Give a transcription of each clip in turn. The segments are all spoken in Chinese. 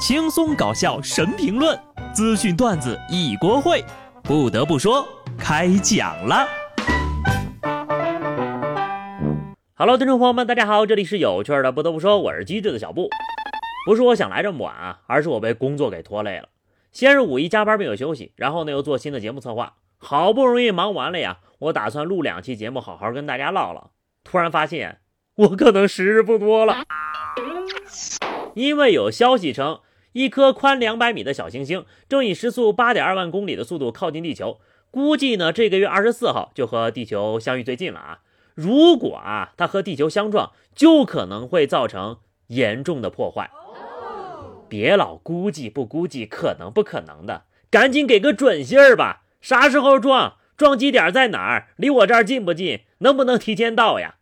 轻松搞笑神评论，资讯段子一锅烩。不得不说，开讲了。Hello，听众朋友们，大家好，这里是有趣的。不得不说，我是机智的小布。不是我想来这么晚啊，而是我被工作给拖累了。先是五一加班没有休息，然后呢又做新的节目策划，好不容易忙完了呀，我打算录两期节目，好好跟大家唠唠。突然发现，我可能时日不多了，因为有消息称。一颗宽两百米的小行星正以时速八点二万公里的速度靠近地球，估计呢这个月二十四号就和地球相遇最近了啊！如果啊它和地球相撞，就可能会造成严重的破坏。别老估计不估计，可能不可能的，赶紧给个准信儿吧！啥时候撞？撞击点在哪儿？离我这儿近不近？能不能提前到呀？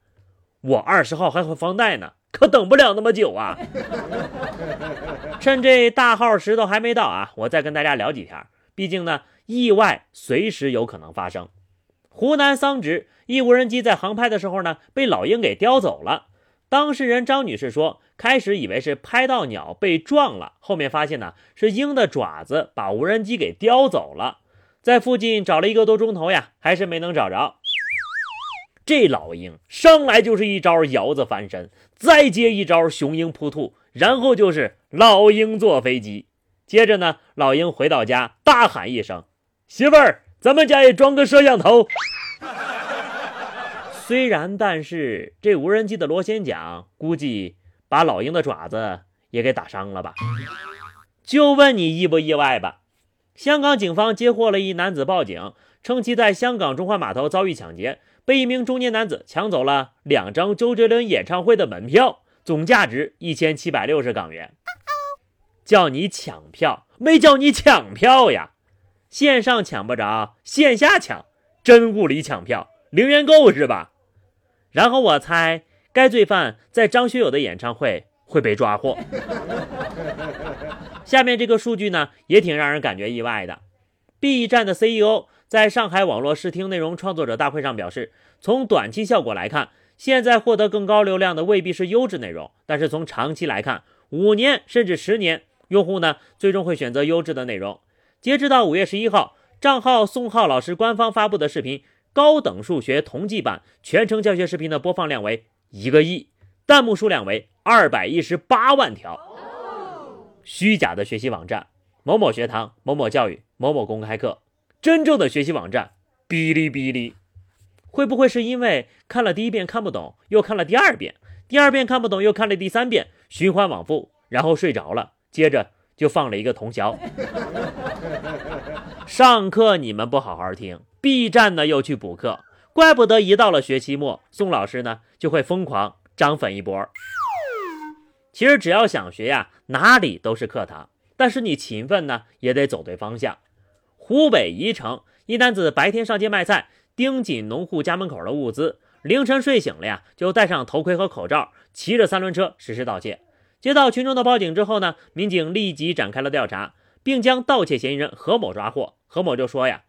我二十号还还放贷呢。可等不了那么久啊！趁这大号石头还没到啊，我再跟大家聊几条。毕竟呢，意外随时有可能发生。湖南桑植一无人机在航拍的时候呢，被老鹰给叼走了。当事人张女士说，开始以为是拍到鸟被撞了，后面发现呢是鹰的爪子把无人机给叼走了。在附近找了一个多钟头呀，还是没能找着。这老鹰上来就是一招摇子翻身，再接一招雄鹰扑兔，然后就是老鹰坐飞机。接着呢，老鹰回到家，大喊一声：“媳妇儿，咱们家也装个摄像头。”虽然，但是这无人机的螺旋桨估计把老鹰的爪子也给打伤了吧？就问你意不意外吧？香港警方接获了一男子报警，称其在香港中环码头遭遇抢劫。被一名中年男子抢走了两张周杰伦演唱会的门票，总价值一千七百六十港元。叫你抢票，没叫你抢票呀！线上抢不着，线下抢，真物理抢票，零元购是吧？然后我猜，该罪犯在张学友的演唱会会被抓获。下面这个数据呢，也挺让人感觉意外的。B 站的 CEO。在上海网络视听内容创作者大会上表示，从短期效果来看，现在获得更高流量的未必是优质内容，但是从长期来看，五年甚至十年，用户呢最终会选择优质的内容。截止到五月十一号，账号宋浩老师官方发布的视频《高等数学同济版》全程教学视频的播放量为一个亿，弹幕数量为二百一十八万条。虚假的学习网站：某某学堂、某某教育、某某公开课。真正的学习网站，哔哩哔哩，会不会是因为看了第一遍看不懂，又看了第二遍，第二遍看不懂，又看了第三遍，循环往复，然后睡着了，接着就放了一个通宵。上课你们不好好听，B 站呢又去补课，怪不得一到了学期末，宋老师呢就会疯狂涨粉一波。其实只要想学呀，哪里都是课堂，但是你勤奋呢，也得走对方向。湖北宜城一男子白天上街卖菜，盯紧农户家门口的物资，凌晨睡醒了呀，就戴上头盔和口罩，骑着三轮车实施盗窃。接到群众的报警之后呢，民警立即展开了调查，并将盗窃嫌疑人何某抓获。何某就说呀：“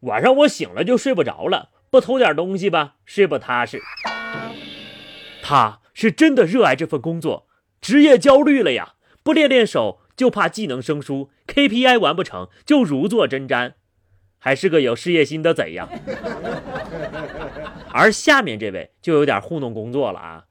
晚上我醒了就睡不着了，不偷点东西吧，睡不踏实。”他是真的热爱这份工作，职业焦虑了呀，不练练手。就怕技能生疏，KPI 完不成就如坐针毡，还是个有事业心的贼呀。而下面这位就有点糊弄工作了啊！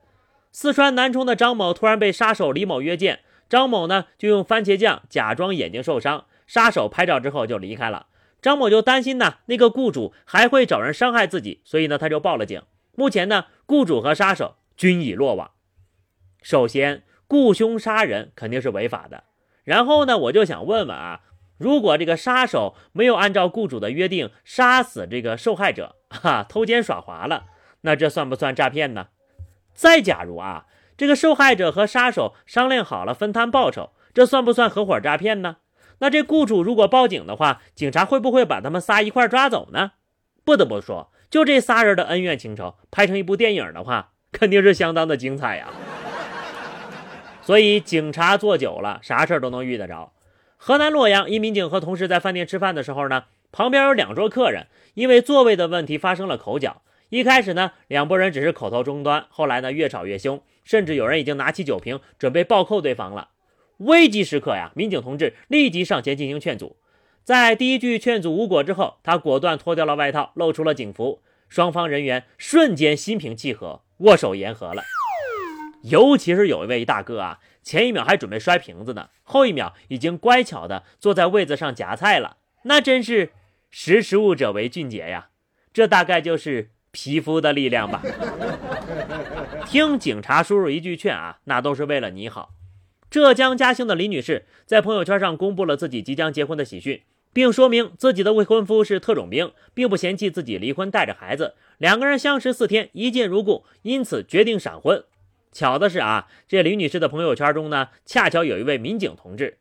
四川南充的张某突然被杀手李某约见，张某呢就用番茄酱假装眼睛受伤，杀手拍照之后就离开了。张某就担心呢那个雇主还会找人伤害自己，所以呢他就报了警。目前呢雇主和杀手均已落网。首先，雇凶杀人肯定是违法的。然后呢，我就想问问啊，如果这个杀手没有按照雇主的约定杀死这个受害者，哈，偷奸耍滑了，那这算不算诈骗呢？再假如啊，这个受害者和杀手商量好了分摊报酬，这算不算合伙诈骗呢？那这雇主如果报警的话，警察会不会把他们仨一块抓走呢？不得不说，就这仨人的恩怨情仇，拍成一部电影的话，肯定是相当的精彩呀。所以警察坐久了，啥事儿都能遇得着。河南洛阳一民警和同事在饭店吃饭的时候呢，旁边有两桌客人，因为座位的问题发生了口角。一开始呢，两拨人只是口头终端，后来呢，越吵越凶，甚至有人已经拿起酒瓶准备暴扣对方了。危急时刻呀，民警同志立即上前进行劝阻。在第一句劝阻无果之后，他果断脱掉了外套，露出了警服。双方人员瞬间心平气和，握手言和了。尤其是有一位大哥啊，前一秒还准备摔瓶子呢，后一秒已经乖巧的坐在位子上夹菜了。那真是识时务者为俊杰呀！这大概就是皮肤的力量吧。听警察叔叔一句劝啊，那都是为了你好。浙江嘉兴的李女士在朋友圈上公布了自己即将结婚的喜讯。并说明自己的未婚夫是特种兵，并不嫌弃自己离婚带着孩子，两个人相识四天，一见如故，因此决定闪婚。巧的是啊，这李女士的朋友圈中呢，恰巧有一位民警同志，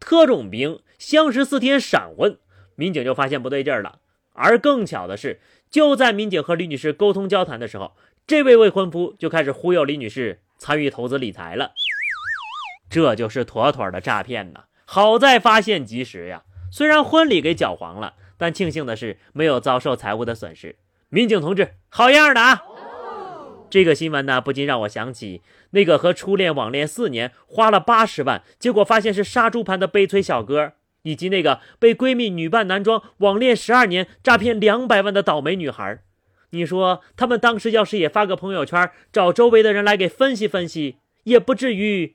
特种兵相识四天闪婚，民警就发现不对劲儿了。而更巧的是，就在民警和李女士沟通交谈的时候，这位未婚夫就开始忽悠李女士参与投资理财了，这就是妥妥的诈骗呐！好在发现及时呀。虽然婚礼给搅黄了，但庆幸的是没有遭受财物的损失。民警同志，好样的啊！这个新闻呢，不禁让我想起那个和初恋网恋四年，花了八十万，结果发现是杀猪盘的悲催小哥，以及那个被闺蜜女扮男装网恋十二年，诈骗两百万的倒霉女孩。你说他们当时要是也发个朋友圈，找周围的人来给分析分析，也不至于